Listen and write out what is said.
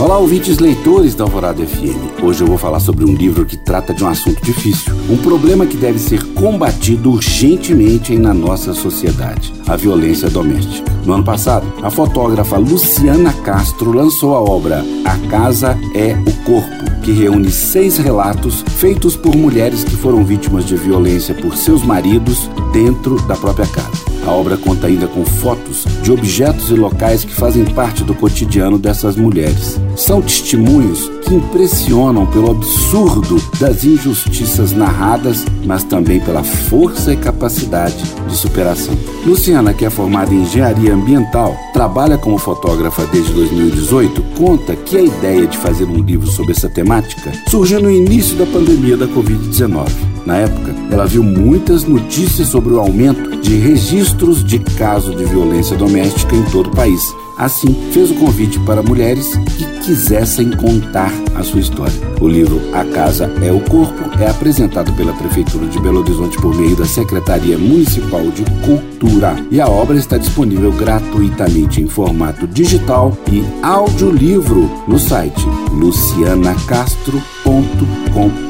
Olá, ouvintes leitores da Alvorada FM. Hoje eu vou falar sobre um livro que trata de um assunto difícil, um problema que deve ser combatido urgentemente na nossa sociedade: a violência doméstica. No ano passado, a fotógrafa Luciana Castro lançou a obra A Casa é o Corpo, que reúne seis relatos feitos por mulheres que foram vítimas de violência por seus maridos dentro da própria casa. A obra conta ainda com fotos de objetos e locais que fazem parte do cotidiano dessas mulheres. São testemunhos que impressionam pelo absurdo das injustiças narradas, mas também pela força e capacidade de superação. Luciana, que é formada em engenharia ambiental, trabalha como fotógrafa desde 2018, conta que a ideia de fazer um livro sobre essa temática surgiu no início da pandemia da Covid-19. Na época, ela viu muitas notícias sobre o aumento de registros de casos de violência doméstica em todo o país. Assim, fez o convite para mulheres que quisessem contar a sua história. O livro A Casa é o Corpo é apresentado pela Prefeitura de Belo Horizonte por meio da Secretaria Municipal de Cultura e a obra está disponível gratuitamente em formato digital e audiolivro no site lucianacastro.com